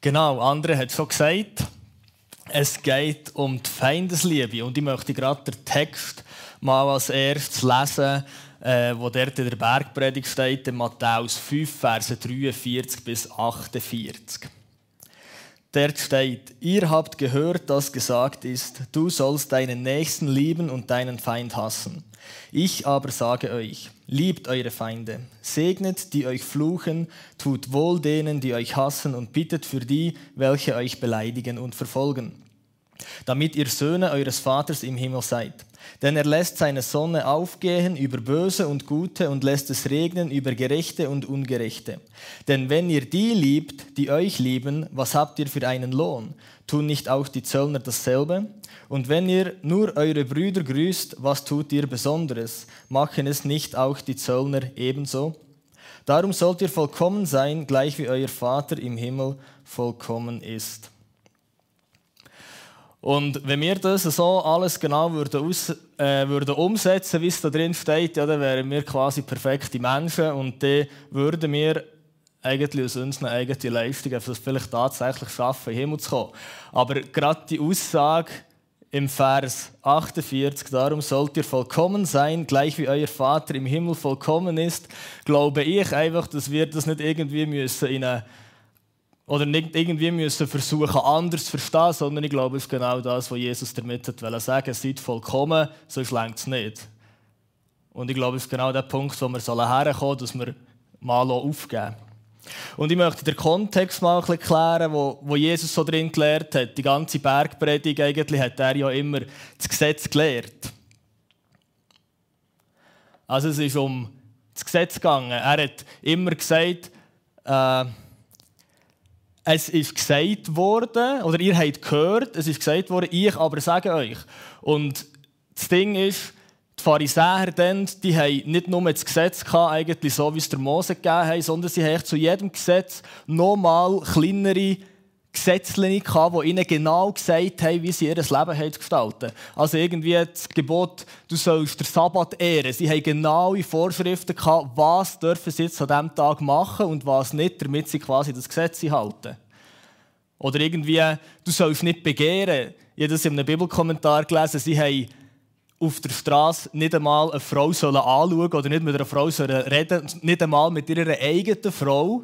Genau, andere hat schon gesagt, es geht um die Feindesliebe. Und ich möchte gerade den Text mal als erstes lesen, äh, wo dort in der Bergpredigt steht, in Matthäus 5, Verse 43 bis 48. Dort steht, ihr habt gehört, dass gesagt ist, du sollst deinen Nächsten lieben und deinen Feind hassen. Ich aber sage euch, liebt eure Feinde, segnet die euch fluchen, tut wohl denen, die euch hassen und bittet für die, welche euch beleidigen und verfolgen, damit ihr Söhne eures Vaters im Himmel seid. Denn er lässt seine Sonne aufgehen über Böse und Gute und lässt es regnen über Gerechte und Ungerechte. Denn wenn ihr die liebt, die euch lieben, was habt ihr für einen Lohn? Tun nicht auch die Zöllner dasselbe? Und wenn ihr nur eure Brüder grüßt, was tut ihr Besonderes? Machen es nicht auch die Zöllner ebenso? Darum sollt ihr vollkommen sein, gleich wie euer Vater im Himmel vollkommen ist. Und wenn wir das so alles genau würden, aus, äh, würden umsetzen, wie es da drin steht, ja, dann wären wir quasi perfekte Menschen und dann würden wir eigentlich aus unseren eigenen Leistungen vielleicht tatsächlich schaffen, in den Himmel zu kommen. Aber gerade die Aussage im Vers 48, darum sollt ihr vollkommen sein, gleich wie euer Vater im Himmel vollkommen ist, glaube ich einfach, dass wir das nicht irgendwie müssen in eine oder nicht irgendwie müssen versuchen, anders zu verstehen, sondern ich glaube, es ist genau das, was Jesus damit hat sagen seid vollkommen, sonst längt es nicht. Und ich glaube, es ist genau der Punkt, wo wir herkommen sollen, dass wir mal aufgeben. Und ich möchte den Kontext mal ein bisschen klären, wo, wo Jesus so drin gelehrt hat. Die ganze Bergpredigt eigentlich hat er ja immer das Gesetz gelehrt. Also es ist um das Gesetz gegangen. Er hat immer gesagt, äh, es ist gesagt worden, oder ihr habt gehört, es ist gesagt worden, ich aber sage euch. Und das Ding ist, die Pharisäer dann, die haben nicht nur das Gesetz gehabt, eigentlich so wie es der Mose gegeben hat, sondern sie haben zu jedem Gesetz nochmal kleinere Gesetzchen die ihnen genau gesagt haben, wie sie ihr Leben gestalten Also irgendwie das Gebot, du sollst den Sabbat ehren. Sie haben genaue Vorschriften gehabt, was dürfen sie jetzt an diesem Tag machen und was nicht, damit sie quasi das Gesetz halten. Oder irgendwie, du sollst nicht begehren. Ich habe das in einem Bibelkommentar gelesen, sie haben auf der Straße nicht einmal eine Frau anschauen oder nicht mit einer Frau sollen reden, nicht einmal mit ihrer eigenen Frau,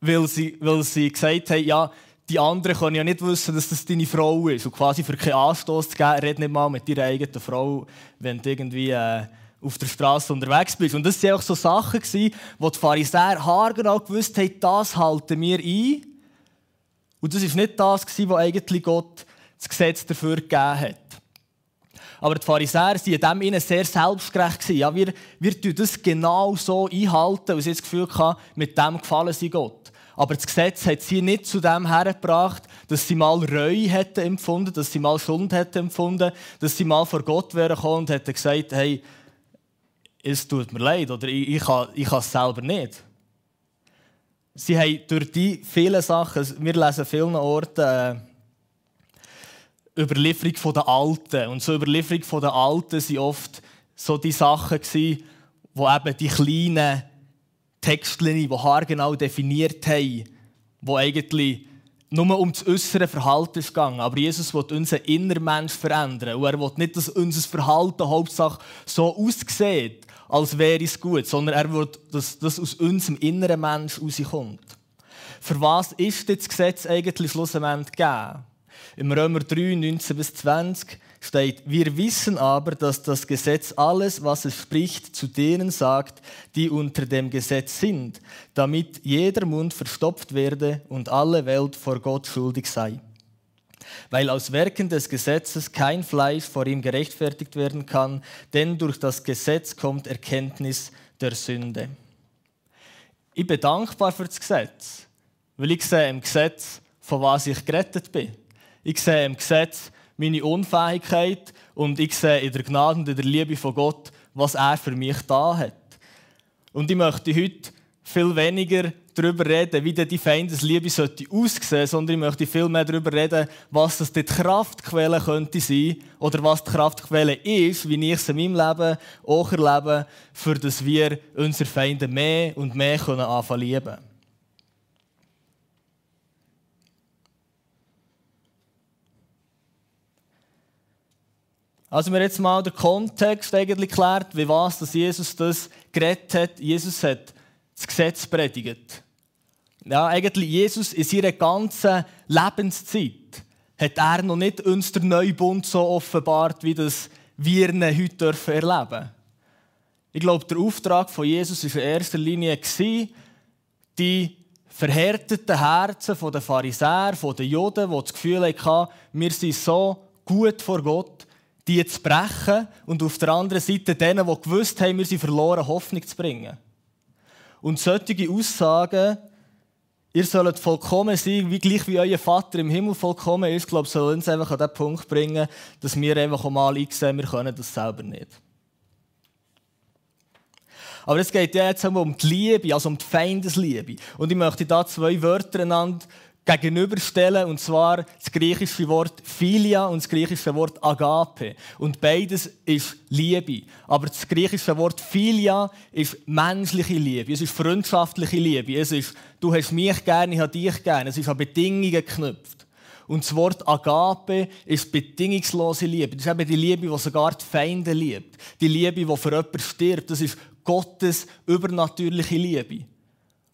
weil sie, weil sie gesagt haben, ja, die anderen können ja nicht wissen, dass das deine Frau ist. Und quasi für keinen Anstoß zu geben, red nicht mal mit deiner eigenen Frau, wenn du irgendwie äh, auf der Straße unterwegs bist. Und das waren auch so Sachen, wo die Pharisäer haargenau gewusst haben, das halten wir ein. Und das war nicht das, was eigentlich Gott das Gesetz dafür gegeben hat. Aber die Pharisäer waren in dem sehr selbstgerecht. Ja, wir, wir tun das genau so einhalten, weil sie das Gefühl hatten, mit dem gefallen sie Gott. Aber das Gesetz hat sie nicht zu dem hergebracht, dass sie mal Reue hätten empfunden, dass sie mal Schuld hätten empfunden, dass sie mal vor Gott wären gekommen und hätten gesagt, hey, es tut mir leid oder ich, ich, kann, ich kann es selber nicht. Sie haben durch die vielen Sachen, wir lesen vielen Orten äh, Überlieferung der Alten. Und so Überlieferung der Alten waren oft so die Sachen, wo eben die kleinen Textchen, die haargenau definiert haben, die eigentlich nur um das äußere Verhalten ging. Aber Jesus will unseren Innermensch verändern. Und er will nicht, dass unser Verhalten Hauptsache so aussieht, als wäre es gut, sondern er will, dass das aus unserem inneren Mensch rauskommt. Für was ist das Gesetz eigentlich schlussendlich gegeben? Im Römer 3, 19 bis 20 steht, wir wissen aber, dass das Gesetz alles, was es spricht, zu denen sagt, die unter dem Gesetz sind, damit jeder Mund verstopft werde und alle Welt vor Gott schuldig sei. Weil aus Werken des Gesetzes kein Fleisch vor ihm gerechtfertigt werden kann, denn durch das Gesetz kommt Erkenntnis der Sünde. Ich bin dankbar für das Gesetz, weil ich sehe im Gesetz, von was ich gerettet bin. Ich sehe im Gesetz, meine Unfähigkeit und ich sehe in der Gnade und in der Liebe von Gott, was er für mich da hat. Und ich möchte heute viel weniger darüber reden, wie die Feindesliebe sollte aussehen, sondern ich möchte viel mehr darüber reden, was das die Kraftquelle könnte sein oder was die Kraftquelle ist, wie ich es in meinem Leben auch erlebe, für dass wir unsere Feinde mehr und mehr können anfangen lieben. Also wir jetzt mal den Kontext eigentlich geklärt, wie was, dass Jesus das geredet hat. Jesus hat das Gesetz predigt. Ja, eigentlich Jesus in seiner ganzen Lebenszeit hat er noch nicht uns den neuen Bund so offenbart, wie das wir ihn heute dürfen erleben Ich glaube, der Auftrag von Jesus war in erster Linie, die verhärteten Herzen der Pharisäer, der Juden, die das Gefühl hatten, wir sind so gut vor Gott, die zu brechen und auf der anderen Seite denen, die gewusst haben, wir sind verloren, Hoffnung zu bringen. Und solche Aussagen, ihr sollt vollkommen sein, wie gleich wie euer Vater im Himmel vollkommen ist, glaube ich, soll uns einfach an den Punkt bringen, dass wir einfach mal einsehen, wir können das selber nicht. Aber es geht ja jetzt um die Liebe, also um die Feindesliebe. Und ich möchte da zwei Wörter einander gegenüberstellen, und zwar das griechische Wort Philia und das griechische Wort Agape. Und beides ist Liebe. Aber das griechische Wort Philia ist menschliche Liebe, es ist freundschaftliche Liebe, es ist, du hast mich gerne, ich habe dich gerne, es ist an Bedingungen geknüpft. Und das Wort Agape ist bedingungslose Liebe. Das ist eben die Liebe, die sogar die Feinde liebt. Die Liebe, die für jemanden stirbt. Das ist Gottes übernatürliche Liebe.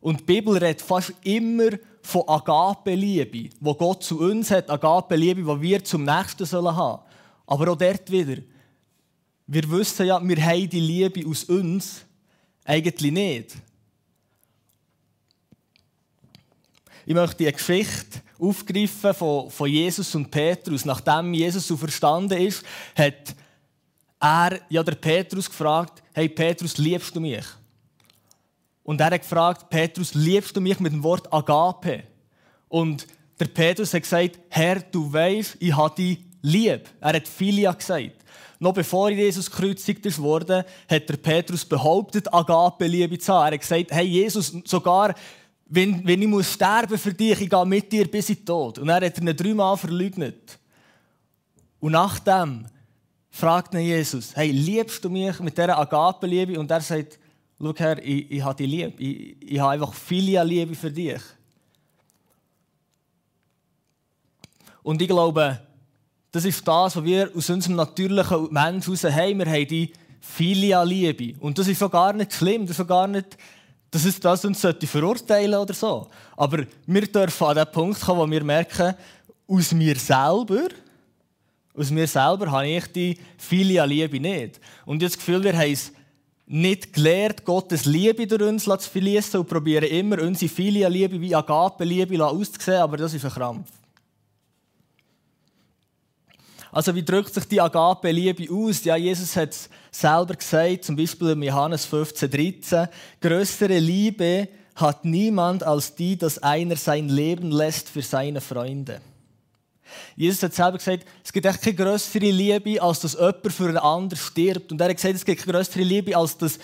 Und die Bibel redet fast immer von Agape-Liebe, wo Gott zu uns hat, Agape-Liebe, die wir zum Nächsten sollen haben. Aber auch dort wieder, wir wissen ja, wir haben die Liebe aus uns eigentlich nicht. Ich möchte eine Geschichte aufgreifen von, von Jesus und Petrus. Nachdem Jesus so verstanden ist, hat er ja der Petrus gefragt, hey Petrus, liebst du mich? Und er hat gefragt, Petrus, liebst du mich mit dem Wort Agape? Und der Petrus hat gesagt, Herr, du weißt, ich habe dich lieb. Er hat Philia gesagt. Noch bevor Jesus gekreuzigt wurde, hat der Petrus behauptet, Agape-Liebe zu haben. Er hat gesagt, hey Jesus, sogar wenn, wenn ich muss sterben für dich, ich gehe mit dir bis in den Tod. Und er hat ihn dreimal verleugnet. Und nachdem fragt ihn Jesus, hey, liebst du mich mit dieser Agape-Liebe? Und er sagt, schau her, ich, ich habe dich lieb. Ich, ich habe einfach viele Liebe für dich. Und ich glaube, das ist das, was wir aus unserem natürlichen Mensch heraus haben. Wir haben die Filia-Liebe. Und das ist schon gar nicht schlimm. Das ist schon gar nicht, dass es das uns verurteilen oder so. Aber wir dürfen an den Punkt kommen, wo wir merken, aus mir selber aus mir selber habe ich die Filia-Liebe nicht. Und habe das Gefühl, wir haben nicht gelernt, Gottes Liebe durch uns zu fließen und probieren immer unsere Filia-Liebe wie Agape-Liebe auszusehen, aber das ist ein Krampf. Also wie drückt sich die Agape-Liebe aus? Ja, Jesus hat es selber gesagt, zum Beispiel in Johannes 15, 13. Größere Liebe hat niemand als die, dass einer sein Leben lässt für seine Freunde. Jesus hat selber gesagt, es gibt echt keine größere Liebe, als dass jemand für einen anderen stirbt. Und er hat gesagt, es gibt keine größere Liebe, als dass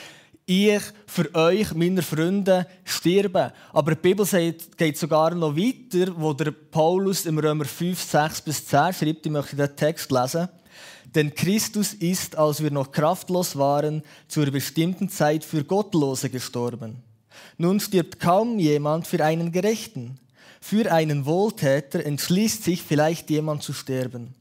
ich für euch, meine Freunde, sterbe. Aber die Bibel sagt, geht sogar noch weiter, wo der Paulus im Römer 5, 6 bis 10 schreibt, ich möchte den Text lesen. Denn Christus ist, als wir noch kraftlos waren, zur bestimmten Zeit für Gottlose gestorben. Nun stirbt kaum jemand für einen Gerechten. Für einen Wohltäter entschließt sich vielleicht jemand zu sterben.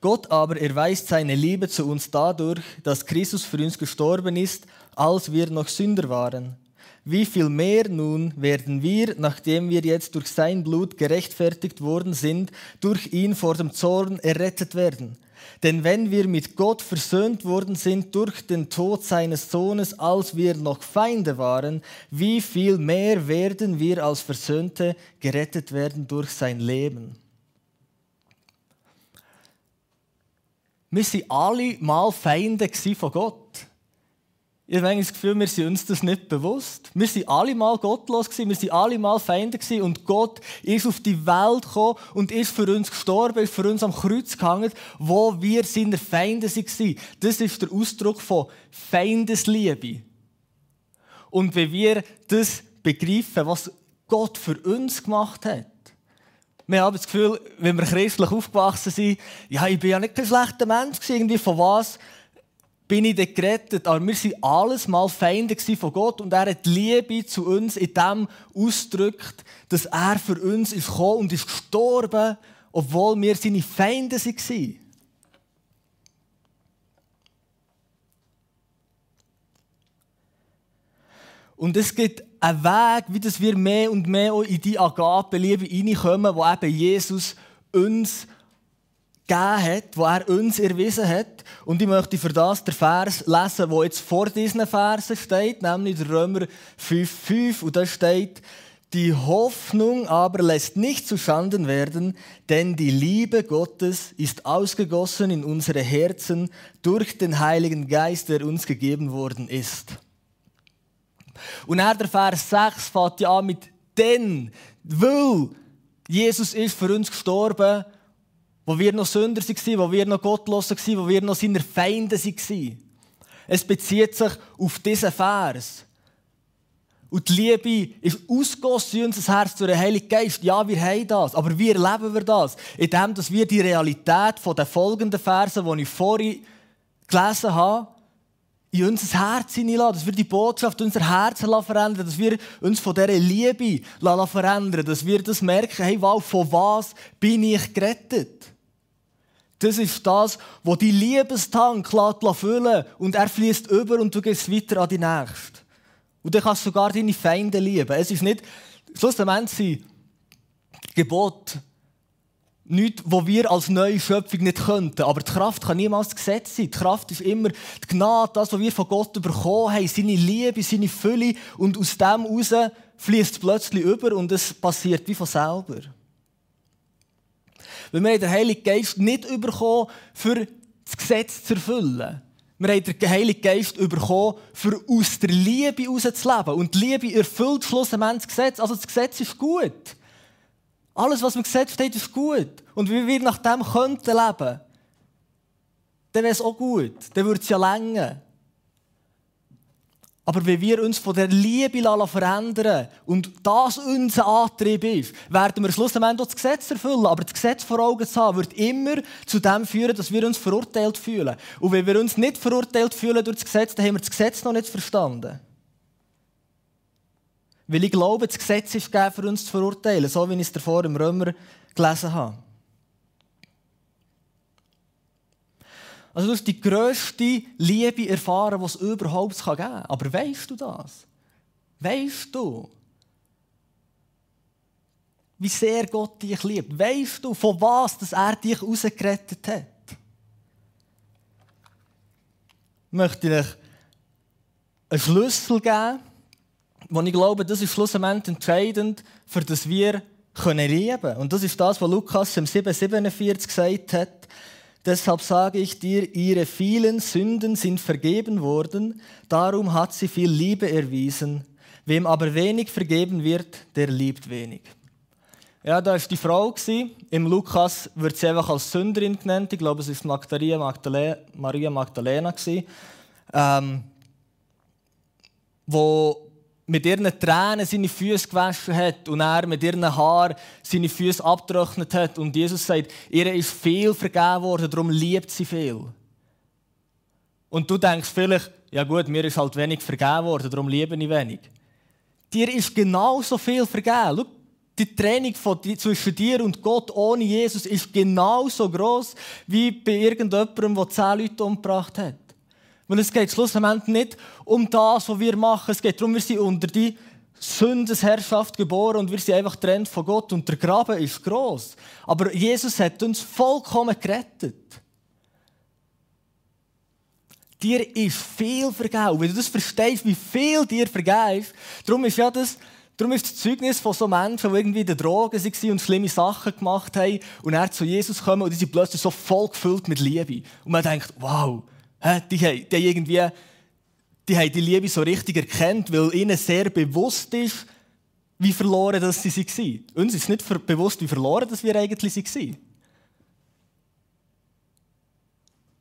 Gott aber erweist seine Liebe zu uns dadurch, dass Christus für uns gestorben ist, als wir noch Sünder waren. Wie viel mehr nun werden wir, nachdem wir jetzt durch sein Blut gerechtfertigt worden sind, durch ihn vor dem Zorn errettet werden? Denn wenn wir mit Gott versöhnt worden sind durch den Tod seines Sohnes, als wir noch Feinde waren, wie viel mehr werden wir als Versöhnte gerettet werden durch sein Leben? Wir waren alle mal Feinde von Gott. Ich habe das Gefühl, wir sind uns das nicht bewusst. Wir sind alle mal gottlos gewesen, wir sind alle mal Feinde gewesen und Gott ist auf die Welt gekommen und ist für uns gestorben, ist für uns am Kreuz gehangen, wo wir seine Feinde waren. Das ist der Ausdruck von Feindesliebe. Und wenn wir das begreifen, was Gott für uns gemacht hat, wir haben das Gefühl, wenn wir christlich aufgewachsen sind, ja, ich bin ja nicht ein schlechter Mensch irgendwie, von was bin ich dann gerettet. Aber wir waren alles mal Feinde von Gott und er hat die Liebe zu uns in dem ausgedrückt, dass er für uns ist gekommen und ist gestorben, obwohl wir seine Feinde waren. Und es gibt einen Weg, wie dass wir mehr und mehr in die Agape-Liebe reinkommen, wo eben Jesus uns gegeben hat, wo er uns erwiesen hat. Und ich möchte für das den Vers lesen, der jetzt vor diesen Versen steht, nämlich der Römer 5,5. Und da steht, die Hoffnung aber lässt nicht zuschanden werden, denn die Liebe Gottes ist ausgegossen in unsere Herzen durch den Heiligen Geist, der uns gegeben worden ist. Und er der Vers 6 fängt ja an mit denn, weil Jesus ist für uns gestorben, wo wir noch Sünder waren, wo wir noch gottlos waren, wo wir noch seine Feinde waren. Es bezieht sich auf diesen Vers. Und die Liebe ist ausgossen in unser Herz durch den Heiligen Geist. Ja, wir haben das. Aber wie erleben wir das? Indem dass wir die Realität von den folgenden Versen, die ich vorhin gelesen habe, in unser Herz hineinlassen, dass wir die Botschaft unser Herz verändern, dass wir uns von dieser Liebe verändern, dass wir das merken, hey, wow, von was bin ich gerettet? Das ist das, was die Liebestank füllen und er fließt über und du gehst weiter an die Nächste. Und dann kannst du sogar deine Feinde lieben. Es ist nicht, schlussendlich sind Gebot nichts, wo wir als neue Schöpfung nicht könnten. Aber die Kraft kann niemals das Gesetz sein. Die Kraft ist immer die Gnade, das, was wir von Gott bekommen haben, seine Liebe, seine Fülle. Und aus dem heraus fließt es plötzlich über und es passiert wie von selber. Weil wir den Heiligen Geist nicht bekommen, für das Gesetz zu erfüllen. Wir haben den Heiligen Geist bekommen, für aus der Liebe herauszuleben. Und die Liebe erfüllt schlussendlich das Gesetz. Also das Gesetz ist gut. Alles, was im Gesetz steht, ist gut. Und wie wir nach dem könnten leben, dann wäre es auch gut. Dann würde es ja länger. Aber wenn wir uns von der Liebe verändern und das unser Antrieb ist, werden wir schlussendlich das Gesetz erfüllen. Aber das Gesetz vor Augen zu haben, wird immer zu dem führen, dass wir uns verurteilt fühlen. Und wenn wir uns nicht verurteilt fühlen durch das Gesetz, dann haben wir das Gesetz noch nicht verstanden. Weil ich glaube, das Gesetz ist gegeben, für uns zu verurteilen, so wie ich es davor im Römer gelesen habe. Also du hast die grösste Liebe erfahren, die es überhaupt geben kann. Aber weißt du das? Weißt du, wie sehr Gott dich liebt? Weißt du, von was dass er dich rausgerettet hat? Möchte ich einen Schlüssel geben, wo ich glaube, das ist schlussendlich entscheidend, für das wir können leben können. Und das ist das, was Lukas im 7,47 gesagt hat. Deshalb sage ich dir, ihre vielen Sünden sind vergeben worden, darum hat sie viel Liebe erwiesen. Wem aber wenig vergeben wird, der liebt wenig. Ja, da war die Frau. Im Lukas wird sie einfach als Sünderin genannt. Ich glaube, es war Maria Magdalena. Maria Magdalena ähm, wo mit ihren Tränen seine Füße gewaschen hat und er mit ihren Haaren seine Füße abgetrocknet hat. Und Jesus sagt, ihr ist viel vergeben worden, darum liebt sie viel. Und du denkst vielleicht, ja gut, mir ist halt wenig vergeben worden, darum liebe ich wenig. Dir ist genauso viel vergeben. Schau, die Trennung von, zwischen dir und Gott ohne Jesus ist genauso groß wie bei irgendjemandem, der zehn Leute umgebracht hat. Weil es geht schlussendlich nicht um das, was wir machen. Es geht darum, wir sind unter die Sündesherrschaft geboren und wir sind einfach getrennt von Gott und der Graben ist groß. Aber Jesus hat uns vollkommen gerettet. Dir ist viel vergeben. Wenn du das verstehst, wie viel dir vergeben ist, darum ist ja das, darum ist das Zeugnis von so Menschen, die irgendwie in den Drogen waren und schlimme Sachen gemacht haben und er zu Jesus kommen und die sind plötzlich so voll gefüllt mit Liebe. Und man denkt, wow, die, haben, die, irgendwie, die haben die Liebe so richtig erkannt, weil ihnen sehr bewusst ist, wie verloren das sie waren. Uns ist nicht bewusst, wie verloren das wir eigentlich waren.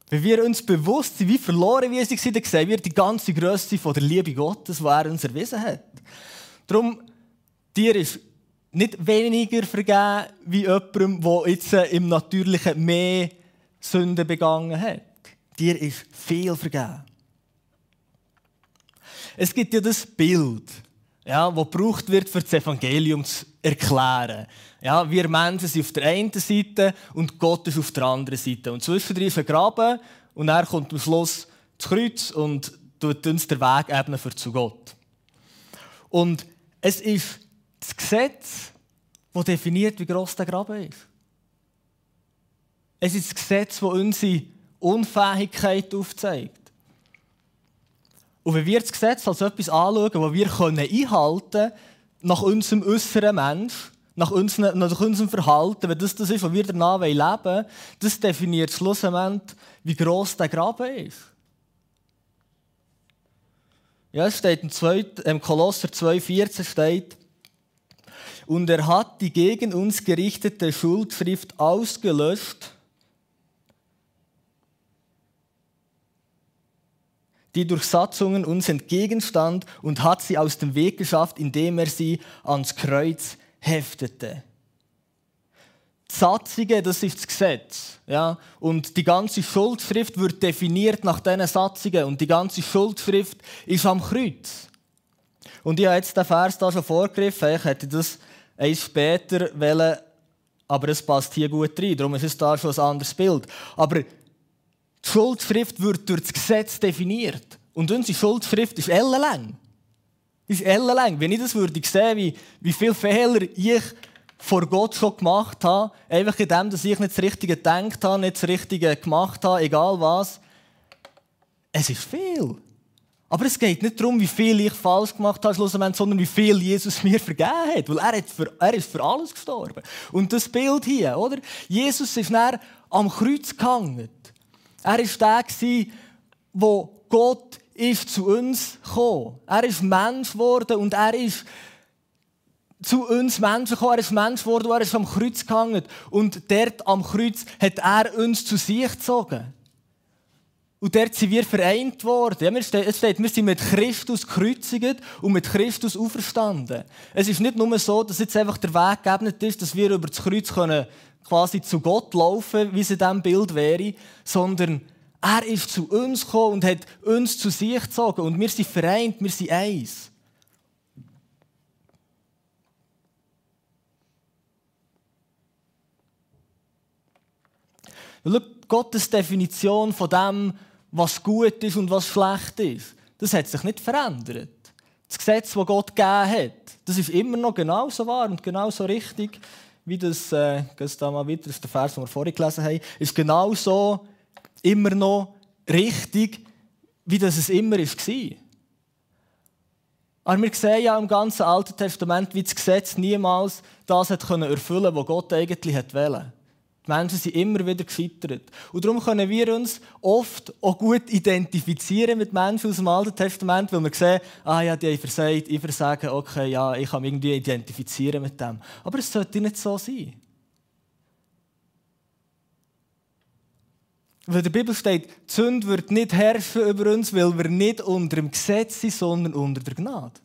Wenn wir uns bewusst sind, wie verloren wir waren, dann sehen wir die ganze Größe der Liebe Gottes, die er uns erwiesen hat. Darum, dir ist nicht weniger vergeben wie jemandem, der jetzt im Natürlichen mehr Sünden begangen hat dir ist viel vergeben. Es gibt ja das Bild, ja, das gebraucht wird, für das Evangelium zu erklären. Ja, wir Menschen sind auf der einen Seite und Gott ist auf der anderen Seite. Und zwischendrin ist ein Graben und er kommt am Schluss das Kreuz und tut uns den Weg ebnen für zu Gott. Und es ist das Gesetz, das definiert, wie groß der Graben ist. Es ist das Gesetz, das unsere Unfähigkeit aufzeigt. Und wenn wir das Gesetz als etwas anschauen, das wir einhalten können, nach unserem äußeren Mensch, nach, unseren, nach unserem Verhalten, wenn das das ist, was wir danach leben wollen, das definiert schlussendlich, wie gross der Graben ist. Ja, es steht im, 2, im Kolosser 2,14 steht, und er hat die gegen uns gerichtete Schuldschrift ausgelöscht, die durch Satzungen uns entgegenstand und hat sie aus dem Weg geschafft, indem er sie ans Kreuz heftete. Die Satzungen, das ist das Gesetz. Ja? Und die ganze Schuldschrift wird definiert nach diesen Satzungen. Und die ganze Schuldschrift ist am Kreuz. Und ich habe jetzt den Vers da schon vorgegriffen. Ich hätte das eins später wollen, aber es passt hier gut rein. Darum ist es da schon ein anderes Bild. Aber die Schuldschrift wird durch das Gesetz definiert. Und unsere Schuldschrift ist ellenlang. Ist ellenlang. Wenn ich das würde sehen, wie, wie viele Fehler ich vor Gott schon gemacht habe, einfach in dem, dass ich nicht das Richtige gedacht habe, nicht das Richtige gemacht habe, egal was. Es ist viel. Aber es geht nicht darum, wie viel ich falsch gemacht habe, sondern wie viel Jesus mir vergeben hat. Weil er, hat für, er ist für alles gestorben. Und das Bild hier, oder? Jesus ist näher am Kreuz gehangen. Er war der, wo Gott ist zu uns gekommen. Er ist Mensch geworden und er ist zu uns Menschen gekommen. Er ist Mensch geworden, er ist am Kreuz gehangen. Und dort am Kreuz hat er uns zu sich gezogen. Und dort sind wir vereint worden. es steht, wir sind mit Christus gekreuzigt und mit Christus auferstanden. Es ist nicht nur so, dass jetzt einfach der Weg geebnet ist, dass wir über das Kreuz können quasi zu Gott laufen, wie es in diesem Bild wäre, sondern er ist zu uns gekommen und hat uns zu sich gezogen. Und wir sind vereint, wir sind eins. Schau, Gottes Definition von dem, was gut ist und was schlecht ist, das hat sich nicht verändert. Das Gesetz, das Gott gegeben hat, das ist immer noch genauso wahr und genauso richtig, wie das, äh, da mal wieder, das ist der Vers, den wir vorhin gelesen haben, ist genauso immer noch richtig, wie das es immer war. Aber wir sehen ja im ganzen Alten Testament, wie das Gesetz niemals das hat erfüllen konnte, was Gott eigentlich wollte. Menschen sind immer wieder gescheitert. Und darum können wir uns oft auch gut identifizieren mit Menschen aus dem Alten Testament, weil wir sehen, ah ja, die haben versagt, ich versage, okay, ja, ich kann mich irgendwie identifizieren mit dem. Aber es sollte nicht so sein. Weil der Bibel steht, die Sünde wird nicht herrschen über uns, weil wir nicht unter dem Gesetz sind, sondern unter der Gnade.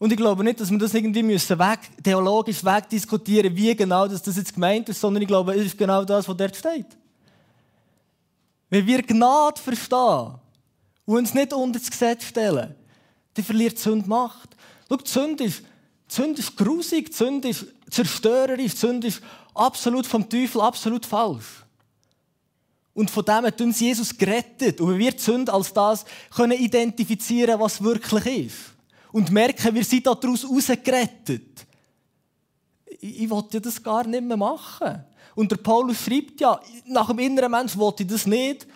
Und ich glaube nicht, dass wir das irgendwie müssen weg, theologisch wegdiskutieren, wie genau das, das jetzt gemeint ist, sondern ich glaube, es ist genau das, was dort steht. Wenn wir Gnade verstehen und uns nicht unter das Gesetz stellen, dann verliert die Sünde Macht. Schau, die Sünde ist, die Sünde ist grusig, die Sünde ist zerstörerisch, die Sünde ist absolut vom Teufel absolut falsch. Und von dem hat uns Jesus gerettet. Und wir die Sünde als das können identifizieren, was wirklich ist und merken, wir sind daraus rausgerettet. Ich, ich wollte das gar nicht mehr machen. Und der Paulus schreibt ja, nach dem inneren Mensch wollte ich das nicht,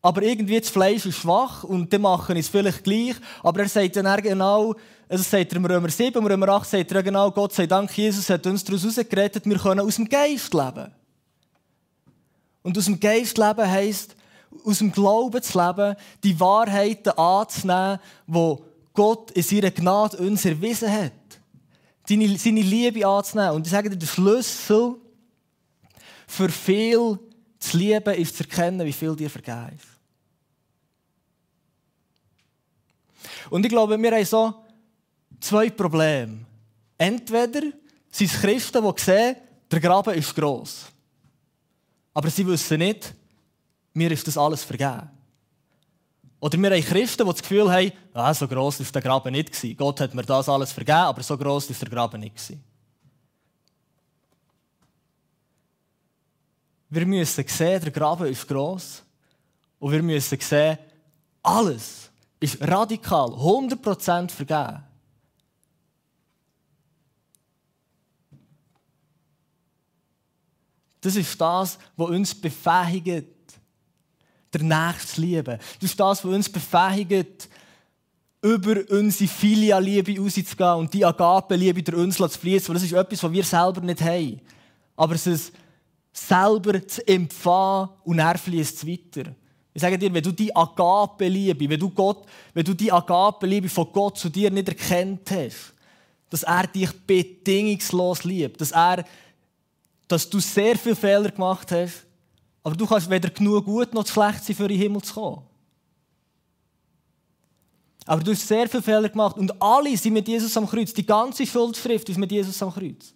aber irgendwie das Fleisch ist schwach und dann machen es vielleicht gleich. Aber er sagt dann genau, also sagt er im Römer 7, im Römer 8 sagt er genau, Gott sei Dank, Jesus hat uns daraus rausgerettet, wir können aus dem Geist leben. Und aus dem Geist leben heisst, aus dem Glauben zu leben, die Wahrheiten anzunehmen, die Gott in seiner Gnade uns erwiesen hat. Seine, seine Liebe anzunehmen. Und ich sage dir, der Schlüssel für viel zu lieben ist zu erkennen, wie viel dir vergeben. Und ich glaube, wir haben so zwei Probleme. Entweder sind es Christen, die sehen, der Graben ist gross. Aber sie wissen nicht, mir ist das alles vergeben. Oder wir haben Christen, die das Gefühl haben, ah, so gross war der Graben nicht. Gewesen. Gott hat mir das alles vergeben, aber so gross war der Graben nicht. Gewesen. Wir müssen sehen, der Graben ist gross. Und wir müssen sehen, alles, ist radikal, 100% vergeben. Das ist das, was uns befähigt, der Nächste zu lieben. Das ist das, was uns befähigt, über unsere Filialiebe rauszugehen und die Agape-Liebe durch uns zu fließen. Das ist etwas, was wir selber nicht haben. Aber es ist selber zu empfangen und er fließt es weiter. Ich sage dir, wenn du die Agape-Liebe, wenn du, Gott, wenn du die Agape-Liebe von Gott zu dir nicht erkennt hast, dass er dich bedingungslos liebt, dass er dass du sehr viele Fehler gemacht hast, aber du kannst weder genug gut noch schlecht sein, für in den Himmel zu kommen. Aber du hast sehr viele Fehler gemacht und alle sind mit Jesus am Kreuz. Die ganze Schuldschrift ist mit Jesus am Kreuz.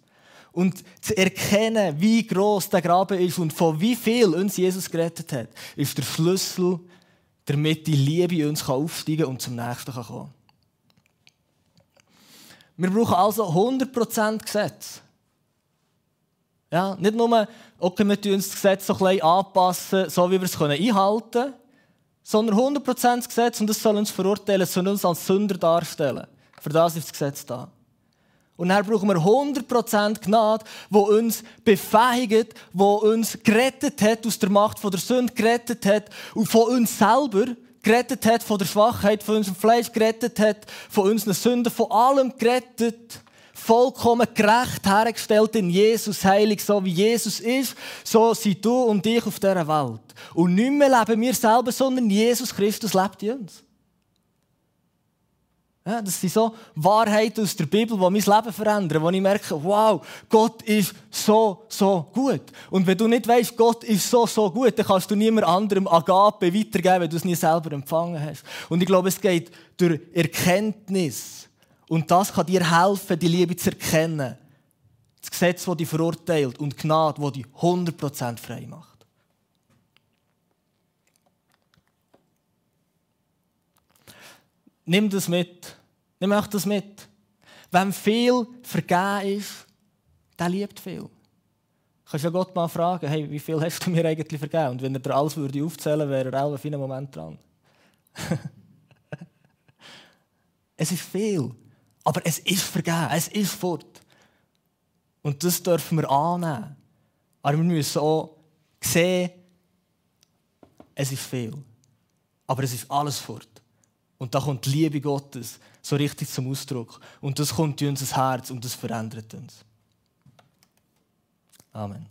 Und zu erkennen, wie groß der Graben ist und von wie viel uns Jesus gerettet hat, ist der Schlüssel, damit die Liebe uns aufsteigen und zum Nächsten kommen kann. Wir brauchen also 100% Gesetz. Ja, nicht nur, okay, wir tun das Gesetz so ein anpassen, so wie wir es einhalten können, sondern 100% Gesetz und das soll uns verurteilen, soll uns als Sünder darstellen. Für das ist das Gesetz da. Und dann brauchen wir 100% Gnade, wo uns befähigt, wo uns gerettet hat, aus der Macht der Sünde gerettet hat und von uns selber gerettet hat, von der Schwachheit, von unserem Fleisch gerettet hat, von unseren Sünden, von allem gerettet vollkommen gerecht hergestellt in Jesus, heilig, so wie Jesus ist, so sind du und ich auf dieser Welt. Und nicht mehr leben wir selber, sondern Jesus Christus lebt in uns. Ja, das sind so Wahrheiten aus der Bibel, die mein Leben verändern, wo ich merke, wow, Gott ist so, so gut. Und wenn du nicht weißt, Gott ist so, so gut, dann kannst du niemand anderem Agape weitergeben, wenn du es nie selber empfangen hast. Und ich glaube, es geht durch Erkenntnis und das kann dir helfen, die Liebe zu erkennen. Das Gesetz, das dich verurteilt und Gnade, die dich 100% frei macht. Nimm das mit. Nimm auch das mit. Wenn viel vergeben ist, der liebt viel. Du kannst ja Gott mal fragen, hey, wie viel hast du mir eigentlich vergeben? Und wenn er dir alles würde aufzählen wäre er auch auf einen Moment dran. es ist viel. Aber es ist vergeben, es ist fort. Und das dürfen wir annehmen. Aber wir müssen auch sehen, es ist viel. Aber es ist alles fort. Und da kommt die Liebe Gottes so richtig zum Ausdruck. Und das kommt in unser Herz und das verändert uns. Amen.